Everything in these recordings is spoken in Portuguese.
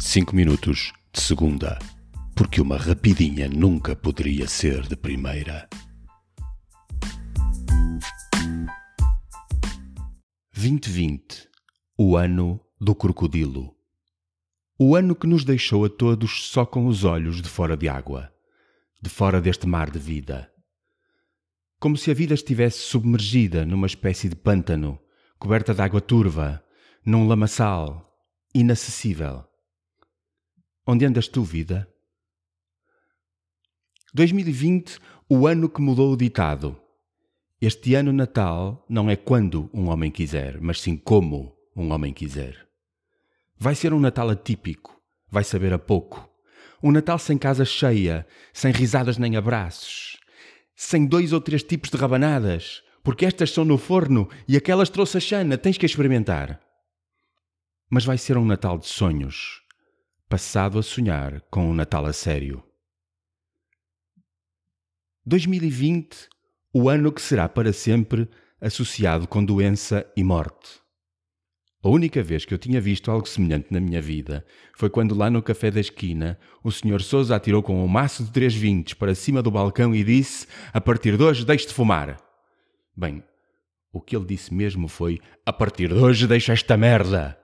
5 minutos de segunda, porque uma rapidinha nunca poderia ser de primeira. 2020, o ano do crocodilo. O ano que nos deixou a todos só com os olhos de fora de água, de fora deste mar de vida. Como se a vida estivesse submergida numa espécie de pântano, coberta de água turva, num lamaçal, inacessível. Onde andas tu, vida? 2020, o ano que mudou o ditado. Este ano Natal não é quando um homem quiser, mas sim como um homem quiser. Vai ser um Natal atípico, vai saber a pouco. Um Natal sem casa cheia, sem risadas nem abraços, sem dois ou três tipos de rabanadas, porque estas são no forno e aquelas trouxe a Xana, tens que experimentar. Mas vai ser um Natal de sonhos, passado a sonhar com um Natal a sério. 2020, o ano que será para sempre associado com doença e morte. A única vez que eu tinha visto algo semelhante na minha vida foi quando lá no café da esquina o Sr. Sousa atirou com um maço de três vintes para cima do balcão e disse: A partir de hoje deixe de fumar. Bem, o que ele disse mesmo foi: A partir de hoje deixa esta merda.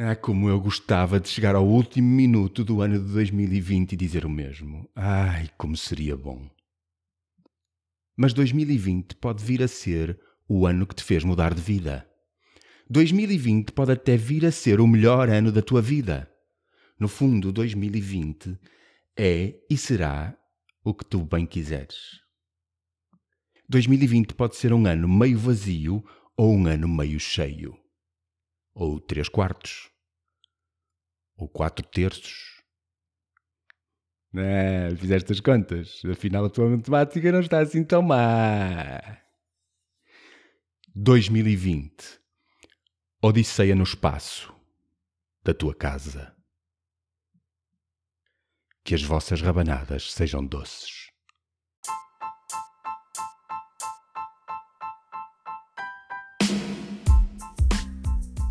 Ah, como eu gostava de chegar ao último minuto do ano de 2020 e dizer o mesmo. Ai, como seria bom. Mas 2020 pode vir a ser o ano que te fez mudar de vida. 2020 pode até vir a ser o melhor ano da tua vida. No fundo, 2020 é e será o que tu bem quiseres. 2020 pode ser um ano meio vazio ou um ano meio cheio ou três quartos, ou quatro terços. É, fizeste as contas. Afinal, a tua matemática não está assim tão má. 2020. Odisseia no espaço da tua casa. Que as vossas rabanadas sejam doces.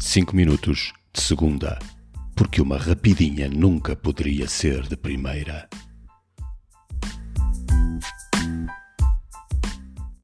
5 minutos de segunda, porque uma rapidinha nunca poderia ser de primeira.